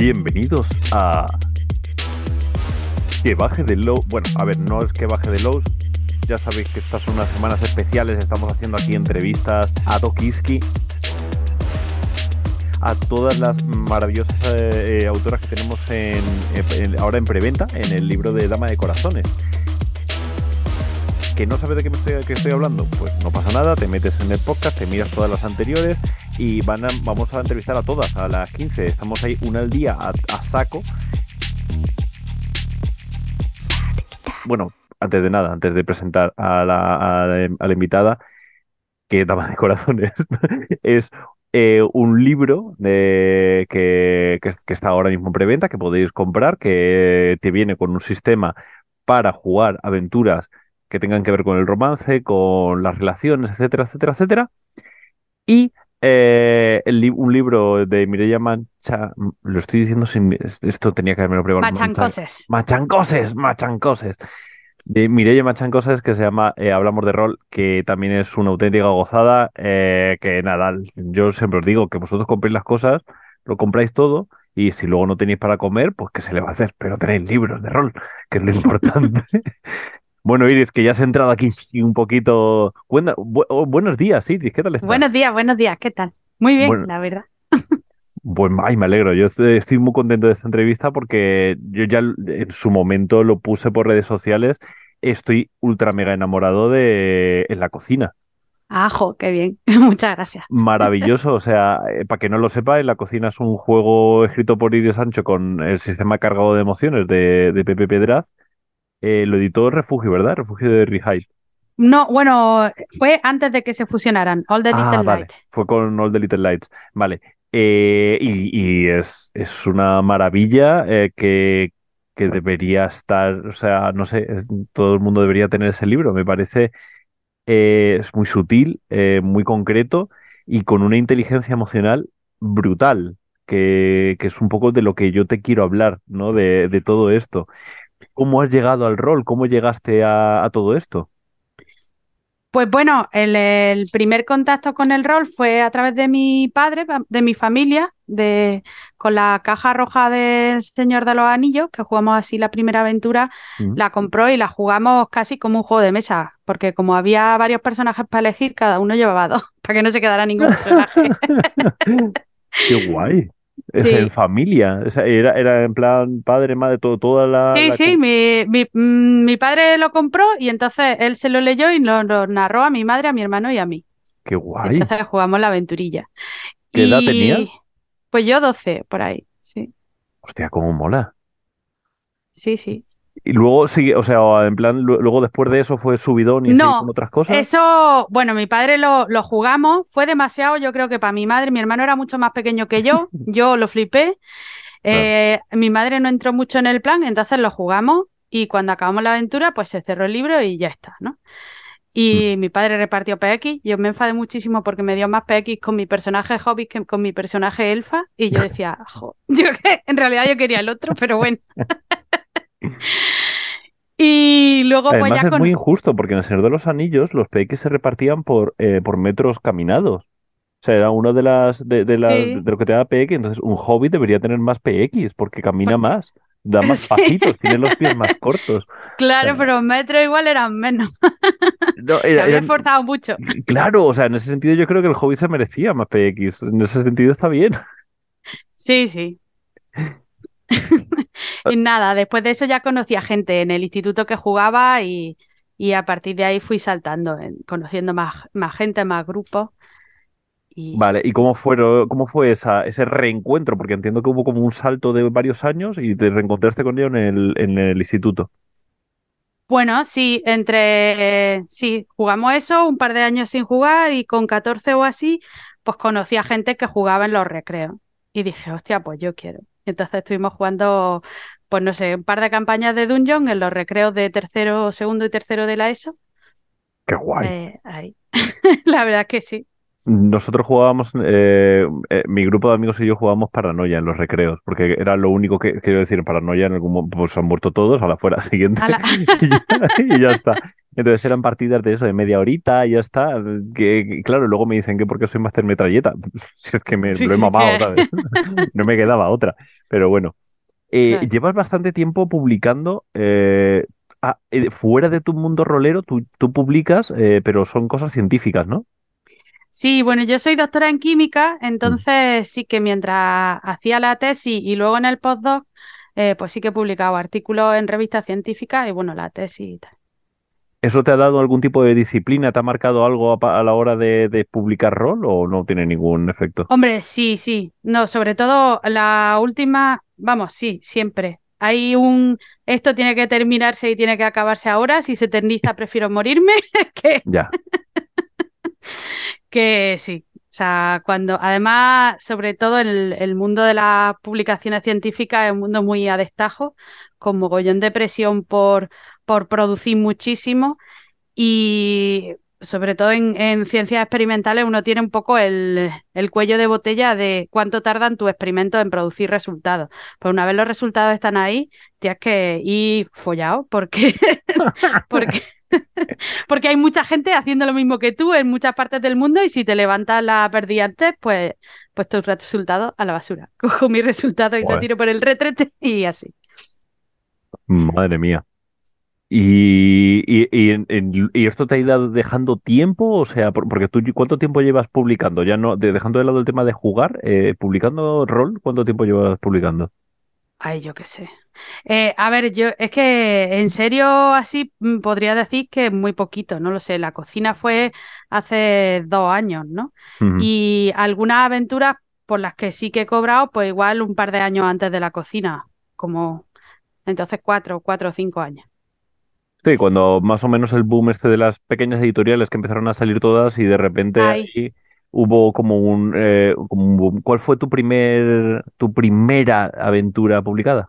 Bienvenidos a Que baje de low. Bueno, a ver, no es que baje de lows. Ya sabéis que estas son unas semanas especiales. Estamos haciendo aquí entrevistas a Tokiski, a todas las maravillosas eh, eh, autoras que tenemos en, en- ahora en preventa en el libro de Dama de Corazones. ¿Que no sabes de qué estoy hablando? Pues no pasa nada, te metes en el podcast, te miras todas las anteriores y van a- vamos a entrevistar a todas a las 15. Estamos ahí una al día a, saco. Bueno, antes de nada, antes de presentar a la, invitada, que Dama de Corazones es eh, un libro que, que, que está ahora mismo en preventa, que podéis comprar, que te viene con un sistema para jugar aventuras que tengan que ver con el romance, con las relaciones, etcétera, etcétera, etcétera. Y eh, el li- un libro de Mireia Mancha, lo estoy diciendo sin, esto tenía que haberme preparado. Machancoses. Machancoses, machancoses. De Mireia Machancoses, que se llama eh, Hablamos de Rol, que también es una auténtica gozada. eh, que nada, yo siempre os digo que vosotros compréis las cosas, lo compráis todo, y si luego no tenéis para comer, pues ¿qué se le va a hacer? Pero tenéis libros de rol, que es lo importante. Bueno, Iris, que ya has entrado aquí un poquito. Buena- bu- oh, buenos días, Iris, ¿qué tal estás? Buenos días, buenos días, ¿qué tal? Muy bien, Bueno. la verdad. Pues, ay, me alegro. Yo estoy muy contento de esta entrevista porque yo ya en su momento lo puse por redes sociales. Estoy ultra mega enamorado de En la cocina. Ajo, qué bien. Muchas gracias. Maravilloso. O sea, eh, para que no lo sepa, En la cocina es un juego escrito por Iris Sancho con el sistema cargado de emociones de, de Pepe Pedraz. Eh, lo editó Refugio, ¿verdad? Refugio de Rehyde. No, bueno, fue antes de que se fusionaran, All the Ah, Little vale. Light. Fue con All the Little Lights. Vale. Eh, y y es, es una maravilla eh, que, que debería estar, o sea, no sé, es- todo el mundo debería tener ese libro. Me parece, eh, es muy sutil, muy concreto y con una inteligencia emocional brutal, que, que es un poco de lo que yo te quiero hablar, ¿no? De, de todo esto. ¿Cómo has llegado al rol? ¿Cómo llegaste a, a todo esto? Pues bueno, el, el primer contacto con el rol fue a través de mi padre, pa- de mi familia, de, con la caja roja del Señor de los Anillos, que jugamos así la primera aventura, Mm. la compró y la jugamos casi como un juego de mesa, porque como había varios personajes para elegir, cada uno llevaba dos, para que no se quedara ningún personaje. Qué guay. Es Sí. en familia. Era, era en plan padre, madre, todo, toda la, Sí, la sí, mi, mi, mm, mi padre lo compró y entonces él se lo leyó y lo, lo narró a mi madre, a mi hermano y a mí. Qué guay. Entonces jugamos la aventurilla. ¿Qué edad tenías? Pues yo 12, por ahí. Sí, Hostia, cómo mola. sí, sí. Y luego sigue, o sea, en plan, lu- luego después de eso fue subidón y No, con otras cosas. Eso, bueno, mi padre lo, lo jugamos, fue demasiado, yo creo que para mi madre, mi hermano era mucho más pequeño que yo, yo lo flipé. Eh, mi madre no entró mucho en el plan, entonces lo jugamos y cuando acabamos la aventura, pues se cerró el libro y ya está, ¿no? Y mi padre repartió PX, yo me enfadé muchísimo porque me dio más PX con mi personaje hobbit que con mi personaje elfa y yo decía, jo, yo que en realidad yo quería el otro, pero bueno. Y luego pues ya es con... muy injusto porque en el Señor de los Anillos los PX se repartían por, eh, por metros caminados. O sea, era uno de las de, de, las- Sí. de lo que te da PX. Entonces, un hobbit debería tener más PX porque camina más, da más Sí. pasitos, tiene los pies más cortos. Claro, pero metros igual eran menos. No, Se había eran- esforzado mucho. Claro, o sea, en ese sentido yo creo que el Hobbit se merecía más PX. En ese sentido está bien. Sí, sí. Y nada, después de eso ya conocí a gente en el instituto que jugaba y, y a partir de ahí fui saltando, en- conociendo más, más gente, más grupos. Y Vale, ¿y cómo fueron, cómo fue esa, ese reencuentro? Porque entiendo que hubo como un salto de varios años y te reencontraste con ellos en el, en el instituto. bueno, sí, entre, sí, jugamos eso, un par de años sin jugar y con 14 o así, pues conocí a gente que jugaba en los recreos. Y dije, hostia, pues yo quiero. Entonces estuvimos jugando, pues no sé, un par de campañas de Dungeon en los recreos de tercero, segundo y tercero de la ESO. Qué guay. Eh, ahí. La verdad es que sí. Nosotros jugábamos, eh, eh, mi grupo de amigos y yo jugábamos paranoia en los recreos, porque era lo único que quiero decir, paranoia en algún momento, pues han muerto todos a la fuera siguiente A la- y, ya, y ya está. Entonces eran partidas de eso, de media horita y ya está. Que, claro, luego me dicen que porque soy máster metralleta, si es que me lo he mamado, ¿sabes? No me quedaba otra, pero bueno. Eh, Claro. llevas bastante tiempo publicando ah, fuera de tu mundo rolero, tú, tú publicas, pero son cosas científicas, ¿no? Sí, bueno, yo soy doctora en química, Mm. entonces sí que mientras hacía la tesis y luego en el postdoc, eh, pues sí que he publicado artículos en revistas científicas y bueno, la tesis y tal. ¿Eso te ha dado algún tipo de disciplina? ¿Te ha marcado algo a, la hora de, de publicar rol o no tiene ningún efecto? Hombre, sí, sí. No, sobre todo la última, vamos, sí, siempre. Hay un, esto tiene que terminarse y tiene que acabarse ahora. Si se eterniza, prefiero morirme que, Ya, que sí. O sea, cuando, además, sobre todo el, el mundo de las publicaciones científicas es un mundo muy a destajo, con mogollón de presión por, por producir muchísimo. Y sobre todo en, en ciencias experimentales uno tiene un poco el, el cuello de botella de cuánto tardan tus experimentos en producir resultados. Pues una vez los resultados están ahí, tienes que ir follado porque, porque, porque hay mucha gente haciendo lo mismo que tú en muchas partes del mundo y si te levantas la perdí antes, pues, pues tus resultados a la basura. Cojo mi resultado y lo tiro por el retrete y así. madre mía. ¿Y, y, y, esto te ha ido dejando tiempo? O sea, por- porque tú, ¿cuánto tiempo llevas publicando? Ya no, de- dejando de lado el tema de jugar, eh, publicando rol, ¿cuánto tiempo llevas publicando? Ay, yo qué sé. Eh, a ver, yo es que en serio así mm, podría decir que muy poquito, no lo sé. La cocina fue hace dos años, ¿no? Y algunas aventuras por las que sí que he cobrado, pues igual un par de años antes de la cocina, como entonces cuatro, cuatro o cinco años. Sí, cuando más o menos el boom este de las pequeñas editoriales que empezaron a salir todas y de repente ahí hubo como un, eh, como un boom. ¿Cuál fue tu primer, tu primera aventura publicada?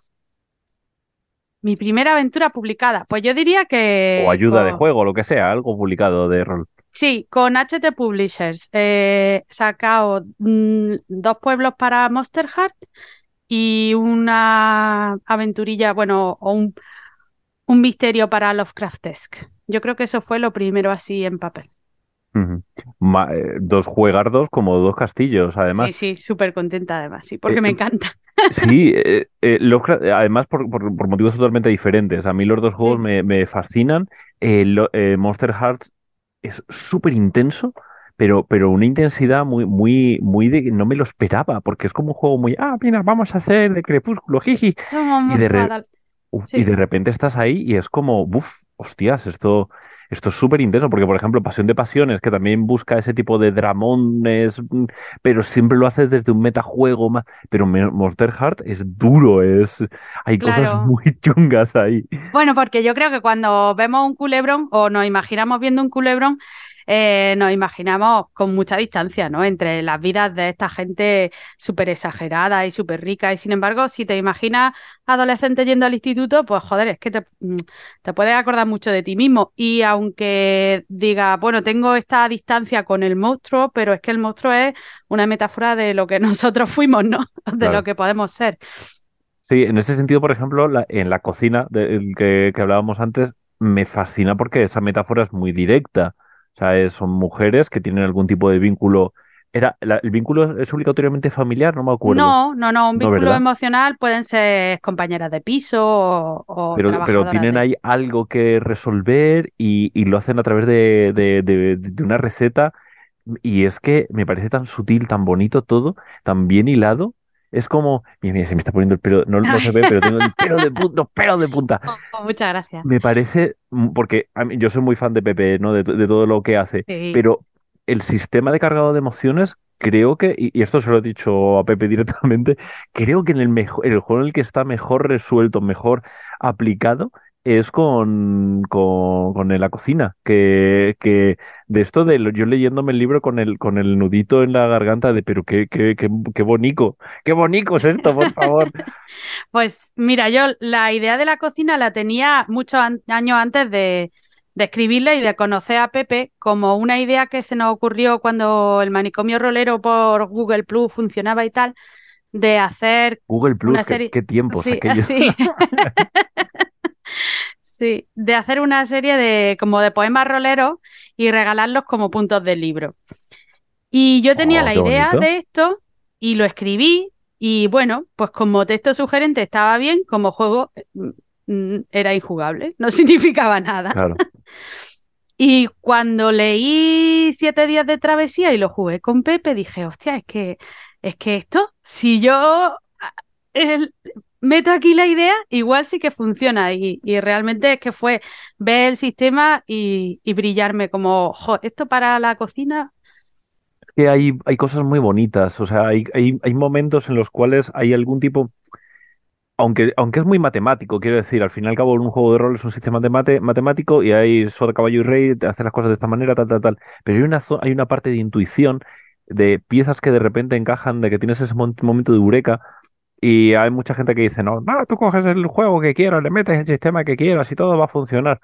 Mi primera aventura publicada, pues yo diría que O ayuda de juego, lo que sea, algo publicado de rol. Sí, con HT Publishers. Eh, sacado mm, dos pueblos para Monster Heart y una aventurilla, bueno, o un, un misterio para Lovecraftesque. Yo creo que eso fue lo primero así en papel. Ma- eh, dos juegardos como dos castillos, además. Sí, sí, súper contenta además, sí, porque Eh, me eh, encanta. Sí, eh, eh, eh, además por, por- por motivos totalmente diferentes. A mí los dos juegos me, me fascinan. Lo- Monster Hearts es súper intenso, pero, pero una intensidad muy, muy, muy de que no me lo esperaba, porque es como un juego muy, ah, mira, vamos a hacer de Crepúsculo, jiji. Vamos Y de, re- uf, Sí. y de repente estás ahí y es como, uff, hostias, esto, esto es súper intenso, porque por ejemplo, Pasión de Pasiones, que también busca ese tipo de dramones, mm, pero siempre lo hace desde un metajuego más, pero Monster Heart es duro, es, hay cosas muy chungas ahí. Bueno, porque yo creo que cuando vemos un culebrón o nos imaginamos viendo un culebrón, eh, nos imaginamos con mucha distancia, ¿no? Entre las vidas de esta gente súper exagerada y súper rica. Y sin embargo, si te imaginas adolescente yendo al instituto, pues joder, es que te, mm, te puedes acordar mucho de ti mismo. Y aunque diga, bueno, tengo esta distancia con el monstruo, pero es que el monstruo es una metáfora de lo que nosotros fuimos, ¿no? De Claro. lo que podemos ser. Sí, en ese sentido, por ejemplo, la- en la cocina del que, que hablábamos antes, me fascina porque esa metáfora es muy directa. O sea, es- son mujeres que tienen algún tipo de vínculo. Era, la- ¿el vínculo es obligatoriamente familiar? No me acuerdo. No, no, no, un No, vínculo ¿verdad? emocional pueden ser compañeras de piso o, o Pero, pero tienen de- ahí algo que resolver y, y lo hacen a través de, de- de- de una receta. Y es que me parece tan sutil, tan bonito todo, tan bien hilado. Es como, mira, mira, se me está poniendo el pelo, no, no se ve, pero tengo el pelo de punta, los pelos de punta. Oh, muchas gracias. Me parece, mm, porque a mí- yo soy muy fan de Pepe, ¿no? De, de todo lo que hace, Sí. pero el sistema de cargado de emociones, creo que, y, y esto se lo he dicho a Pepe directamente, creo que en el mejor, el juego en el que está mejor resuelto, mejor aplicado, es con, con, con la cocina, que, que de esto de lo- yo leyéndome el libro con el, con el nudito en la garganta de, pero qué, qué, qué, qué bonito, qué bonito es esto, por favor. Pues mira, yo la idea de la cocina la tenía muchos an- años antes de, de escribirla y de conocer a Pepe como una idea que se nos ocurrió cuando el manicomio rolero por Google Plus funcionaba y tal, de hacer Google Plus, una qué, serie. qué tiempos Sí, aquellos. sí. Sí, de hacer una serie de como de poemas roleros y regalarlos como puntos del libro. Y yo tenía Oh, la idea bonito. de esto y lo escribí y bueno, pues como texto sugerente estaba bien, como juego mm, mm, era injugable, no significaba nada. Claro. Y cuando leí Siete días de travesía y lo jugué con Pepe, dije, hostia, es que, es que esto, si yo el- meto aquí la idea, igual sí que funciona. Y, y realmente es que fue ver el sistema y, brillarme como, "Jo, esto para la cocina, que hay, hay cosas muy bonitas, o sea, hay, hay, hay momentos en los cuales hay algún tipo, aunque, aunque es muy matemático, quiero decir, al fin y al cabo un juego de rol es un sistema de mate- matemático y hay soda, caballo y rey, te hace las cosas de esta manera, tal, tal, tal, pero hay una, hay una parte de intuición, de piezas que de repente encajan, de que tienes ese momento de eureka. Y hay mucha gente que dice, no, no, tú coges el juego que quieras, le metes el sistema que quieras y todo va a funcionar.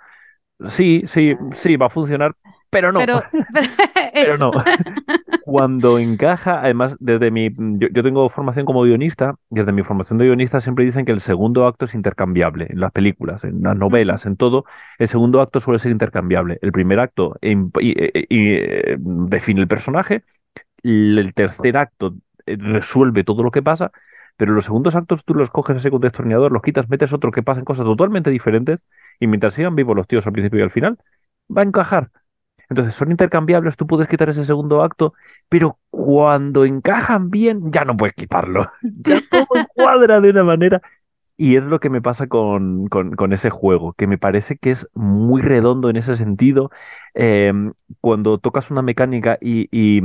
Sí, sí, sí, va a funcionar, pero no, pero, pero pero eso. no. Cuando encaja, además, desde mi, yo, yo tengo formación como guionista, y desde mi formación de guionista siempre dicen que el segundo acto es intercambiable en las películas, en las novelas, en todo. El segundo acto suele ser intercambiable. El primer acto y- y, eh, define el personaje, el tercer acto eh, resuelve todo lo que pasa, pero los segundos actos tú los coges ese contextualizador, los quitas, metes otro que pasen cosas totalmente diferentes, y mientras sigan vivos los tíos al principio y al final, va a encajar. Entonces son intercambiables, tú puedes quitar ese segundo acto, pero cuando encajan bien, ya no puedes quitarlo. Ya todo cuadra de una manera. Y es lo que me pasa con, con- ese juego, que me parece que es muy redondo en ese sentido. Em, cuando tocas una mecánica y,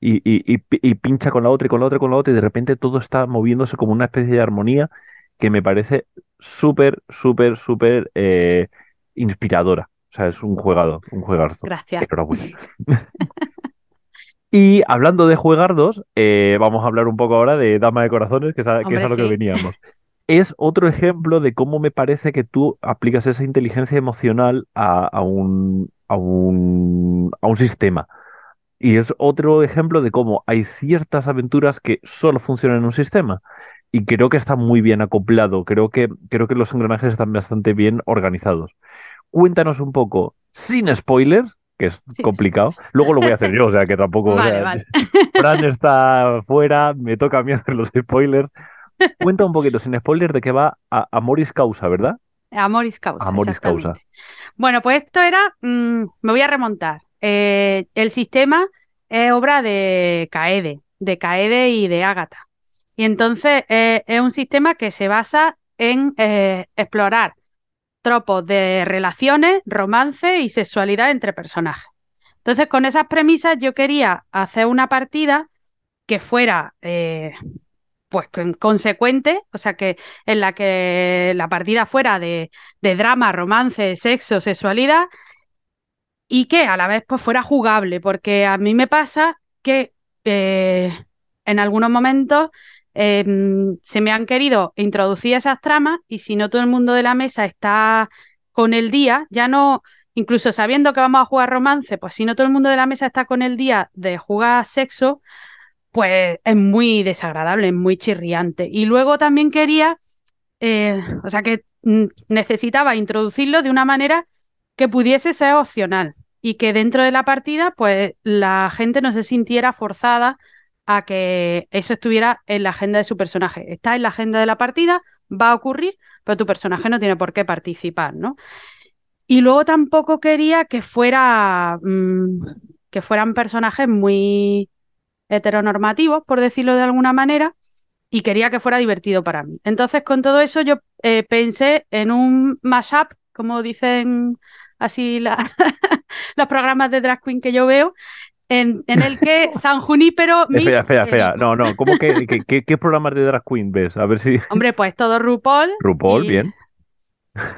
y- y- y pi- y pincha con la otra y con la otra y con la otra, y de repente todo está moviéndose como una especie de armonía que me parece súper, súper, súper eh, inspiradora. O sea, es un juegado, un juegazo. Gracias. Enhorabuena. Y hablando de juegardos, eh, vamos a hablar un poco ahora de Dama de Corazones, que es a, que es Hombre, a lo que veníamos. Es otro ejemplo de cómo me parece que tú aplicas esa inteligencia emocional a, a un, a un, a un sistema. Y es otro ejemplo de cómo hay ciertas aventuras que solo funcionan en un sistema. Y creo que está muy bien acoplado. Creo que, creo que los engranajes están bastante bien organizados. Cuéntanos un poco, sin spoilers, que es Sí. complicado. Luego lo voy a hacer yo, o sea que tampoco. o Vale, sea, vale. Fran está fuera, me toca a mí hacer los spoilers. Cuenta un poquito, sin spoilers, de qué va a, Amoris Causa, ¿verdad? Amoris causa, Amoris causa. Bueno, pues esto era, mm, me voy a remontar. Eh, el sistema es obra de Caede, de Caede y de Ágata. Y entonces eh, es un sistema que se basa en eh, explorar tropos de relaciones, romance y sexualidad entre personajes. Entonces, con esas premisas, yo quería hacer una partida que fuera pues con- consecuente, o sea que en la que la partida fuera de, de drama, romance, sexo, sexualidad y que a la vez pues fuera jugable, porque a mí me pasa que eh, en algunos momentos mm, se me han querido introducir esas tramas y si no todo el mundo de la mesa está con el día, ya no, incluso sabiendo que vamos a jugar romance, pues si no todo el mundo de la mesa está con el día de jugar sexo, pues es muy desagradable, es muy chirriante. Y luego también quería, eh, o sea que mm, necesitaba introducirlo de una manera que pudiese ser opcional y que dentro de la partida, pues la gente no se sintiera forzada a que eso estuviera en la agenda de su personaje. Está en la agenda de la partida, va a ocurrir, pero tu personaje no tiene por qué participar, ¿no? Y luego tampoco quería que fuera, mm, que fueran personajes muy heteronormativos, por decirlo de alguna manera, y quería que fuera divertido para mí. Entonces, con todo eso, yo eh, pensé en un mashup, como dicen así la- los programas de drag queen que yo veo, en, en el que San Junípero Espera, espera, espera. Edipo. No, no, ¿cómo que, que- que- qué programas de Drag Queen ves? A ver si. Hombre, pues todo RuPaul RuPaul, y, bien.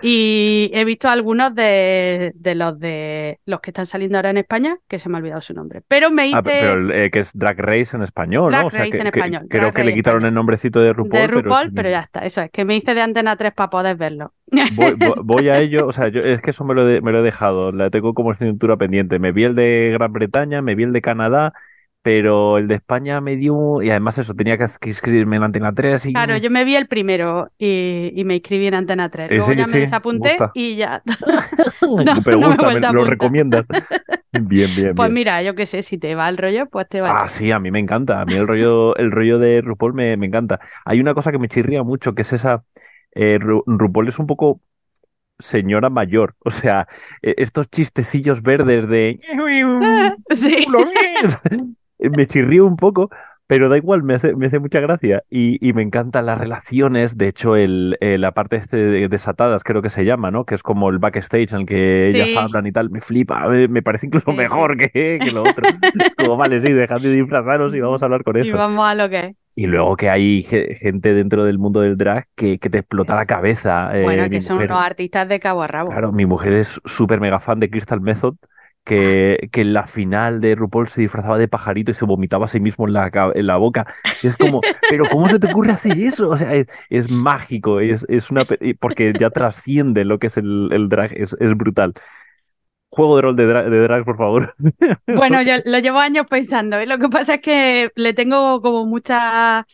Y he visto algunos de, de los de los que están saliendo ahora en España, que se me ha olvidado su nombre. Pero me Ah, hice pero eh, que es Drag Race en español, Drag ¿no? O sea, Race que, en que- español, creo Drag que le quitaron español. el nombrecito de RuPaul, de pero RuPaul, pero ya está. Eso es que me hice de Antena 3 para poder verlo. voy, voy- voy a ello. O sea, yo, es que eso me lo, he- me lo he dejado. La tengo como cintura pendiente. Me vi el de Gran Bretaña, me vi el de Canadá, pero el de España me dio. Y además, eso, tenía que, inscribirme en Antena 3 y. Claro, yo me vi el primero y, y me inscribí en Antena 3. Eh, Luego ya me desapunté gusta. y ya. pero no me gusta, me lo recomiendas. Bien, bien, Pues bien. mira, yo qué sé, si te va el rollo, pues te va el Ah, rollo. sí, a mí me encanta. A mí el rollo, el rollo de RuPaul me, me encanta. Hay una cosa que me chirría mucho, que es esa. eh, Ru- RuPaul es un poco señora mayor. O sea, eh, estos chistecillos verdes de. Sí. Eh, Me chirrío un poco, pero da igual, me hace, me hace mucha gracia. Y, y me encantan las relaciones. De hecho, el, eh, la parte este de desatadas, creo que se llama, ¿no? Que es como el backstage en el que ellas hablan y tal. Me flipa, me, parece incluso Sí, mejor que, que lo otro. Es como, vale, sí, dejad de disfrazaros y vamos a hablar con Y eso. vamos a lo que. Y luego que hay ge- gente dentro del mundo del drag que, que te explota la cabeza. eh, Bueno, que son mujer- unos artistas de cabo a rabo. Claro, mi mujer es súper mega fan de Crystal Method, que, que en la final de RuPaul se disfrazaba de pajarito y se vomitaba a sí mismo en la, en la boca. Es como, pero ¿cómo se te ocurre hacer eso? O sea, es, mágico, es, es una, porque ya trasciende lo que es el, el drag, es, es brutal. Juego de rol de, dra- de drag, por favor. Bueno, yo lo llevo años pensando, y lo que pasa es que le tengo como mucha...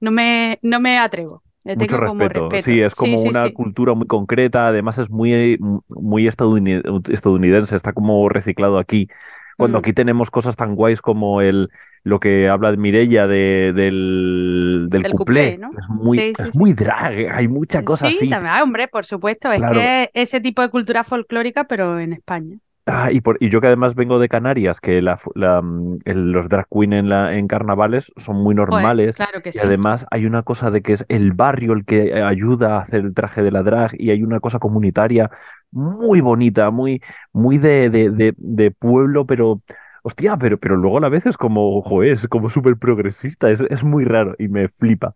No me, no me atrevo. Le Mucho tengo como respeto. Sí, es Sí, como sí, una sí. cultura muy concreta, además es muy, muy estadouni- estadounidense, está como reciclado aquí. Cuando Mm. aquí tenemos cosas tan guays como el lo que habla de Mireia de, del, del Del cuplé, cuplé, ¿no? que es muy, Sí, es sí, sí. muy drag, hay mucha cosa Sí, así. también, ah, hombre, por supuesto, es Claro. que es ese tipo de cultura folclórica, pero en España. Ah, y, por, y yo que además vengo de Canarias, que la, fu- la, mm, el- los drag queen en, la, en carnavales son muy normales. claro que Y sí. además hay una cosa de que es el barrio el que eh, ayuda a hacer el traje de la drag y hay una cosa comunitaria muy bonita, muy, muy de, de, de, de pueblo, pero hostia, pero, pero luego a la vez es como, joder, es como súper progresista, es, es muy raro y me flipa.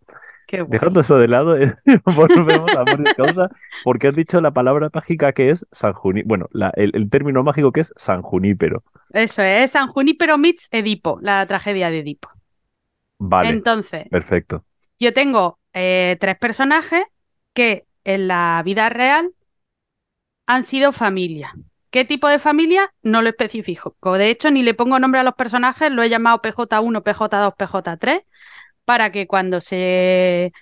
Qué. Dejando eso de lado, eh, volvemos a Amor y Causa, porque has dicho la palabra mágica que es San Juní, bueno, la- el, el término mágico que es San Junípero. Eso es San Junípero meets Edipo, la tragedia de Edipo. Vale, Entonces, perfecto. yo tengo eh, tres personajes que en la vida real han sido familia. ¿Qué tipo de familia? No lo especifico. De hecho, ni le pongo nombre a los personajes, lo he llamado PJ1, PJ2, PJ3, para que cuando se,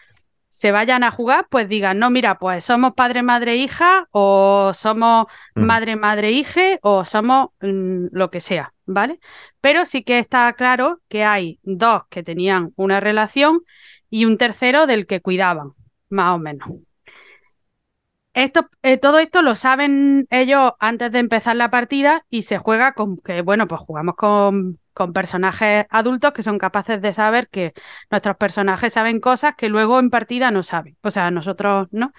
se vayan a jugar, pues digan, no, mira, pues somos padre, madre, hija, o somos Mm. madre, madre, hije, o somos mm, lo que sea, ¿vale? Pero sí que está claro que hay dos que tenían una relación y un tercero del que cuidaban, más o menos. Esto, eh, todo esto lo saben ellos antes de empezar la partida y se juega con que, bueno, pues jugamos con, con personajes adultos que son capaces de saber que nuestros personajes saben cosas que luego en partida no saben. O sea, nosotros no.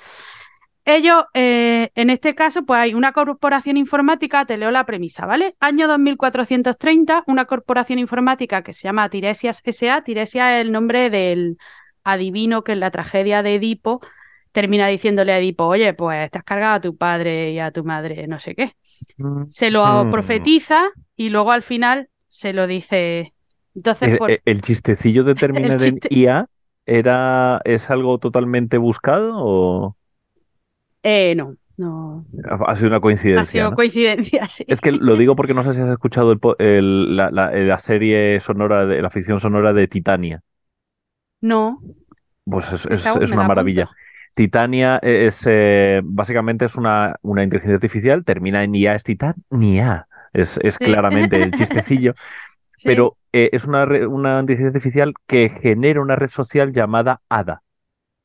Ellos, eh, en este caso, pues hay una corporación informática, te leo la premisa, ¿vale? Año 2430, una corporación informática que se llama Tiresias S.A. Tiresias es el nombre del adivino que en la tragedia de Edipo termina diciéndole a Edipo, oye, pues te has cargado a tu padre y a tu madre, no sé qué. Se lo Mm. profetiza y luego al final se lo dice. Entonces, por... eh, ¿El chistecillo de terminar en. IA era, es algo totalmente buscado o eh, no, no. ha sido una Ha coincidencia, sido ¿no? coincidencia, sí. Es que lo digo porque no sé si has escuchado el el- la, la- la serie sonora, de la ficción sonora de Titania. No, Pues es, una la maravilla. Titania es eh, básicamente es una, una inteligencia artificial, termina en IA, es Titania. Es, es Sí. claramente el chistecillo, Sí. pero eh, es una, una inteligencia artificial que genera una red social llamada ADA.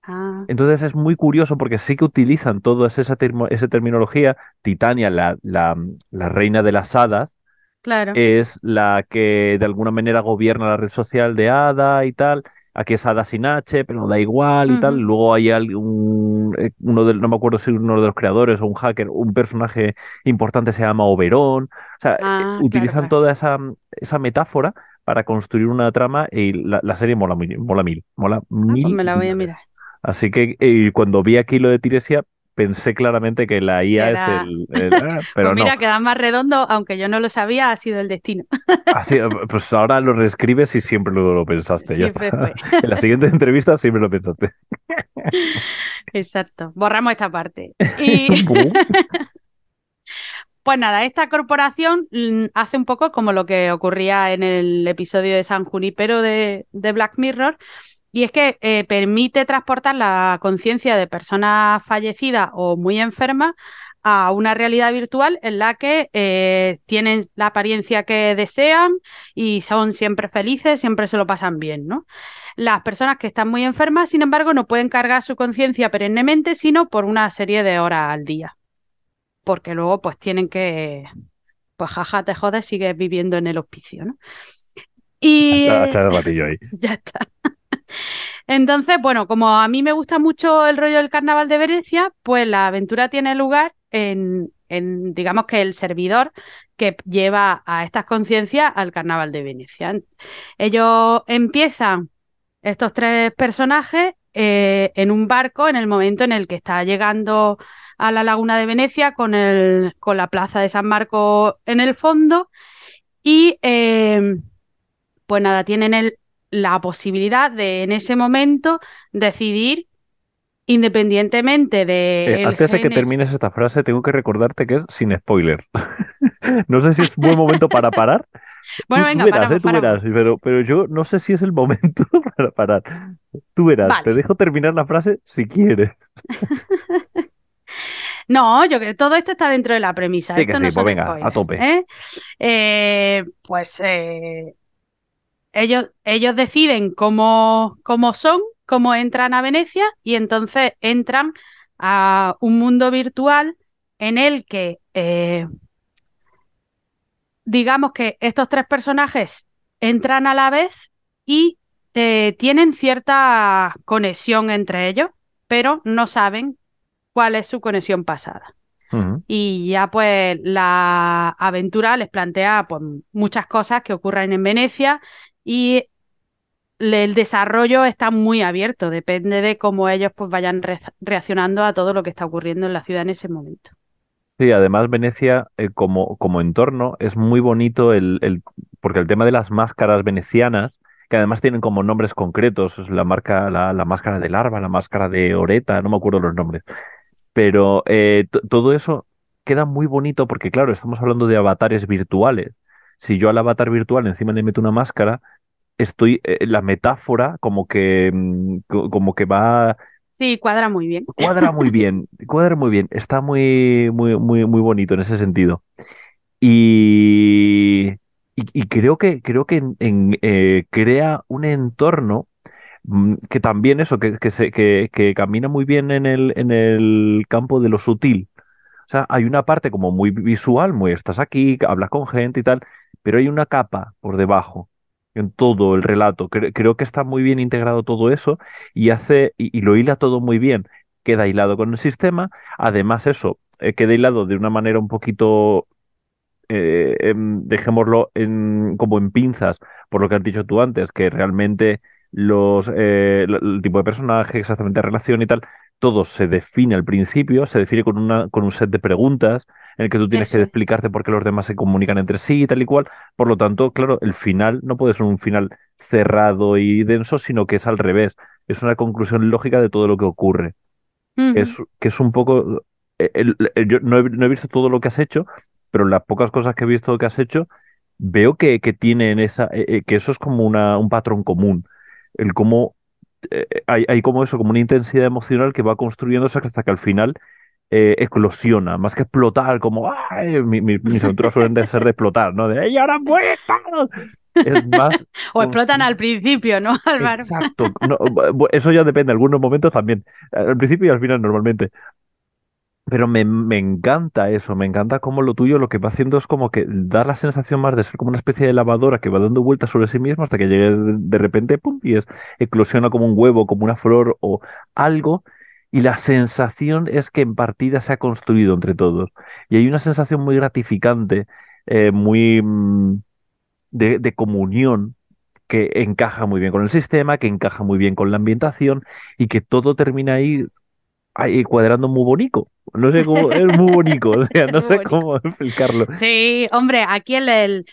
Ah, Entonces es muy curioso porque sí que utilizan toda esa, termo- esa terminología. Titania, la, la, la reina de las hadas, claro. es la que de alguna manera gobierna la red social de Ada y tal. Aquí es Ada sin H, pero da igual y tal. Luego hay algún, eh, uno de, no me acuerdo si uno de los creadores o un hacker, un personaje importante se llama Oberón. O sea, eh, Ah, utilizan claro. toda esa, esa metáfora para construir una trama y la, la serie mola, mola mil, mola Ah, pues mil me la voy a mirar. Así que eh, cuando vi aquí lo de Tiresia, pensé claramente que la IA es el... ah, pero pues mira, no. queda más redondo, aunque yo no lo sabía, ha sido el destino. Así, pues ahora lo reescribes y siempre lo, lo pensaste. Ya Siempre está. fue. En la siguiente entrevista siempre lo pensaste. Exacto. Borramos esta parte. Y pues nada, esta corporación mm, hace un poco como lo que ocurría en el episodio de San Junípero de, de Black Mirror. Y es que eh, permite transportar la conciencia de personas fallecidas o muy enfermas a una realidad virtual en la que eh, tienen la apariencia que desean y son siempre felices, siempre se lo pasan bien, ¿no? Las personas que están muy enfermas, sin embargo, no pueden cargar su conciencia perennemente, sino por una serie de horas al día. Porque luego, pues, tienen que, pues, jaja, te jodes, sigues viviendo en el hospicio, ¿no? Y el ratillo ahí. ya está. Entonces, bueno, como a mí me gusta mucho el rollo del Carnaval de Venecia, pues la aventura tiene lugar en, digamos que el servidor que lleva a estas conciencias al Carnaval de Venecia. Ellos empiezan, estos tres personajes, eh, en un barco en el momento en el que está llegando a la laguna de Venecia con, el, con la plaza de San Marco en el fondo y eh, pues nada, tienen el, la posibilidad de en ese momento decidir independientemente de Eh, el antes de que termines esta frase, tengo que recordarte que es sin spoiler. No sé si es buen momento para parar. Bueno, Tú- tú venga, verás, paramos, eh, tú paramos. verás, pero, pero yo no sé si es el momento para parar. Tú verás, Vale. te dejo terminar la frase si quieres. No, yo creo que todo esto está dentro de la premisa. Sí que Esto sí, no pues venga, a tope. ¿eh? Eh, pues eh, ellos, ellos deciden cómo, cómo son, cómo entran a Venecia y entonces entran a un mundo virtual en el que eh, digamos que estos tres personajes entran a la vez y eh, tienen cierta conexión entre ellos, pero no saben cuál es su conexión pasada. Y ya pues la aventura les plantea pues, muchas cosas que ocurren en Venecia y el desarrollo está muy abierto, depende de cómo ellos pues vayan re- reaccionando a todo lo que está ocurriendo en la ciudad en ese momento. Sí, además Venecia eh, como, como entorno es muy bonito el, el- porque el tema de las máscaras venecianas, que además tienen como nombres concretos, la marca, la, la máscara de larva, la máscara de oreta, no me acuerdo los nombres, pero eh, to- todo eso queda muy bonito porque claro, estamos hablando de avatares virtuales. Si yo al avatar virtual encima le meto una máscara, estoy, eh, la metáfora como que, mm, co- como que va Sí, cuadra muy bien. Cuadra muy bien, cuadra muy bien, está muy, muy, muy, muy bonito en ese sentido. Y, y, y creo que, creo que en- en, eh, crea un entorno mm, que también eso, que, que, se, que, que camina muy bien en el, en el campo de lo sutil. O sea, hay una parte como muy visual, muy estás aquí, hablas con gente y tal, pero hay una capa por debajo en todo el relato. Cre- creo que está muy bien integrado todo eso y hace y, lo hila todo muy bien. Queda hilado con el sistema. Además, eso eh, queda hilado de una manera un poquito, eh, em, dejémoslo en, como en pinzas, por lo que has dicho tú antes, que realmente los eh, el tipo de personaje, exactamente relación y tal, todo se define al principio, se define con una, con un set de preguntas en el que tú tienes Eso que explicarte por qué los demás se comunican entre sí y tal y cual. Por lo tanto, claro, el final no puede ser un final cerrado y denso, sino que es al revés. Es una conclusión lógica de todo lo que ocurre. Es, que es un poco... eh, el- el- yo no he, no he visto todo lo que has hecho, pero las pocas cosas que he visto que has hecho, veo que, que tienen esa... eh, eh, que eso es como una, un patrón común. El cómo... eh, hay, hay como eso, como una intensidad emocional que va construyéndose hasta que al final eh, eclosiona, más que explotar, como ¡ay! Mi- mi- mis aventuras suelen de ser de explotar, ¿no? De ¡Ey, ahora muerto! Es más O explotan al principio, ¿no, Álvaro? Exacto. No, eso ya depende, algunos momentos también. Al principio y al final normalmente. Pero me, me encanta eso, me encanta cómo lo tuyo lo que va haciendo es como que da la sensación más de ser como una especie de lavadora que va dando vueltas sobre sí mismo hasta que llegue de de repente, pum, y es, eclosiona como un huevo, como una flor o algo. Y la sensación es que en partida se ha construido entre todos. Y hay una sensación muy gratificante, eh, muy mm, de, de comunión que encaja muy bien con el sistema, que encaja muy bien con la ambientación y que todo termina ahí ahí cuadrando muy bonito. No sé cómo, es muy bonito, o sea, no sé cómo explicarlo. Sí, hombre, aquí el, el,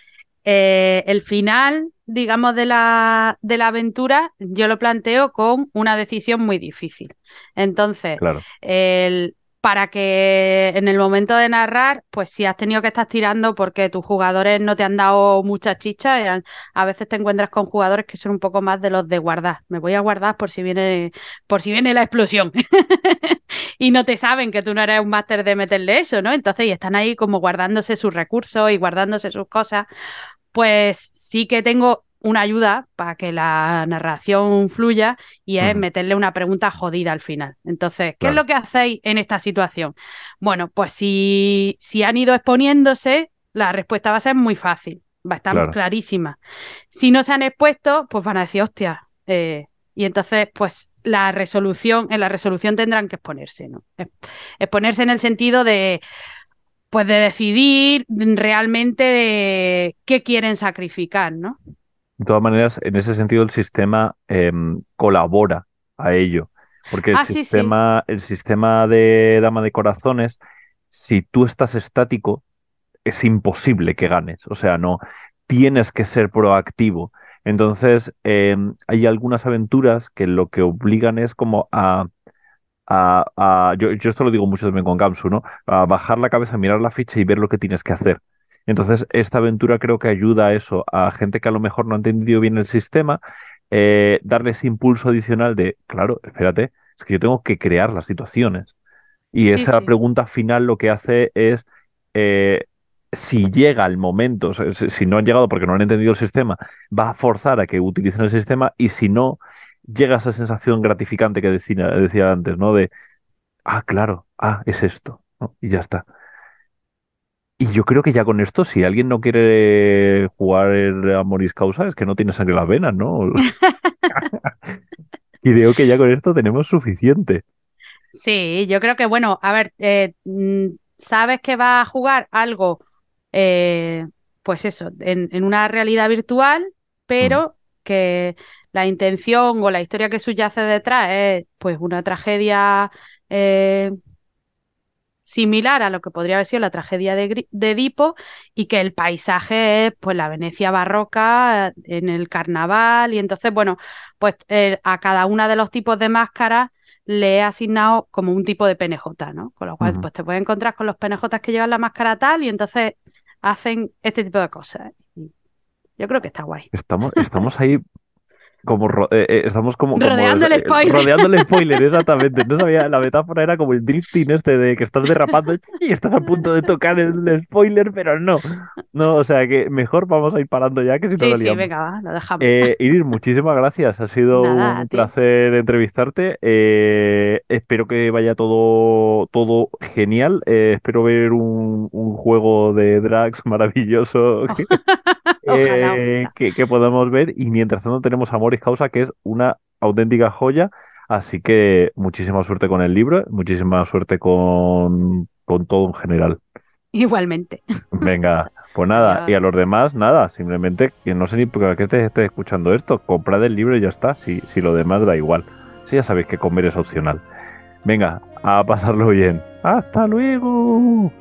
eh, el final, digamos, de la, de la aventura, yo lo planteo con una decisión muy difícil. Entonces, Claro. el, para que en el momento de narrar, pues si has tenido que estar tirando porque tus jugadores no te han dado mucha chicha, a, a veces te encuentras con jugadores que son un poco más de los de guardar. Me voy a guardar por si viene, por si viene la explosión. Y no te saben que tú no eres un máster de meterle eso, ¿no? Entonces, y están ahí como guardándose sus recursos y guardándose sus cosas. Pues sí que tengo una ayuda para que la narración fluya y es meterle una pregunta jodida al final. Entonces, ¿qué es lo que hacéis en esta situación? Bueno, pues si, si han ido exponiéndose, la respuesta va a ser muy fácil, va a estar Claro. clarísima. Si no se han expuesto, pues van a decir, hostia, eh, y entonces, pues la resolución, en la resolución tendrán que exponerse, ¿no? Ex- Exponerse en el sentido de, pues de decidir realmente de qué quieren sacrificar, ¿no? De todas maneras, en ese sentido, el sistema em, colabora a ello. Porque el Ah, sí, sí. sistema, el sistema de Dama de Corazones, si tú estás estático, es imposible que ganes. O sea, no, tienes que ser proactivo. Entonces, em, hay algunas aventuras que lo que obligan es como a, a- a- yo, yo esto lo digo mucho también con Gamsu, ¿no? A bajar la cabeza, mirar la ficha y ver lo que tienes que hacer. Entonces, esta aventura creo que ayuda a eso, a gente que a lo mejor no ha entendido bien el sistema, eh, darle ese impulso adicional de, claro, espérate, es que yo tengo que crear las situaciones. Y esa sí. pregunta final lo que hace es, eh, si llega el momento, o sea, si, si no han llegado porque no han entendido el sistema, va a forzar a que utilicen el sistema y si no, llega esa sensación gratificante que decía, decía antes, ¿no? De, ah, claro, ah, es esto, ¿no? Y ya está. Y yo creo que ya con esto, si alguien no quiere jugar Amoris Causa, es que no tiene sangre en las venas, ¿no? Y creo que ya con esto tenemos suficiente. Sí, yo creo que, bueno, a ver, eh, mm, sabes que vas a jugar algo, eh, pues eso, en, en una realidad virtual, Mm, pero que la intención o la historia que subyace detrás es, pues, una tragedia eh, similar a lo que podría haber sido la tragedia de, Edipo y que el paisaje es, pues, la Venecia barroca eh, en el carnaval y entonces, bueno, pues eh, a cada una de los tipos de máscaras le he asignado como un tipo de PNJ, ¿no? Con lo cual, pues te puedes encontrar con los PNJ que llevan la máscara tal y entonces hacen este tipo de cosas. Yo creo que está guay. Estamos, estamos ahí como eh, eh, estamos como, como Rodeando el eh, spoiler. rodeando el spoiler, exactamente. No sabía, la metáfora era como el drifting este de que estás derrapando y estás a punto de tocar el, spoiler, pero no. No, o sea que mejor vamos a ir parando ya que si no Sí, sí, liamos. venga, va, lo dejamos. Eh, Iris, muchísimas gracias. Ha sido Nada, un placer entrevistarte. Espero que vaya todo, todo genial. Espero ver un, un juego de drags maravilloso Ojalá, eh, ojalá. que, que podamos ver. Y mientras tanto tenemos Amoris Causa, que es una auténtica joya. Así que muchísima suerte con el libro, muchísima suerte con, con todo en general. Igualmente. Venga, pues nada, y a los demás, nada, simplemente que no sé ni por qué te estés escuchando esto, comprad el libro y ya está, si, si lo demás da igual. Si ya sabéis que comer es opcional. Venga, a pasarlo bien. ¡Hasta luego!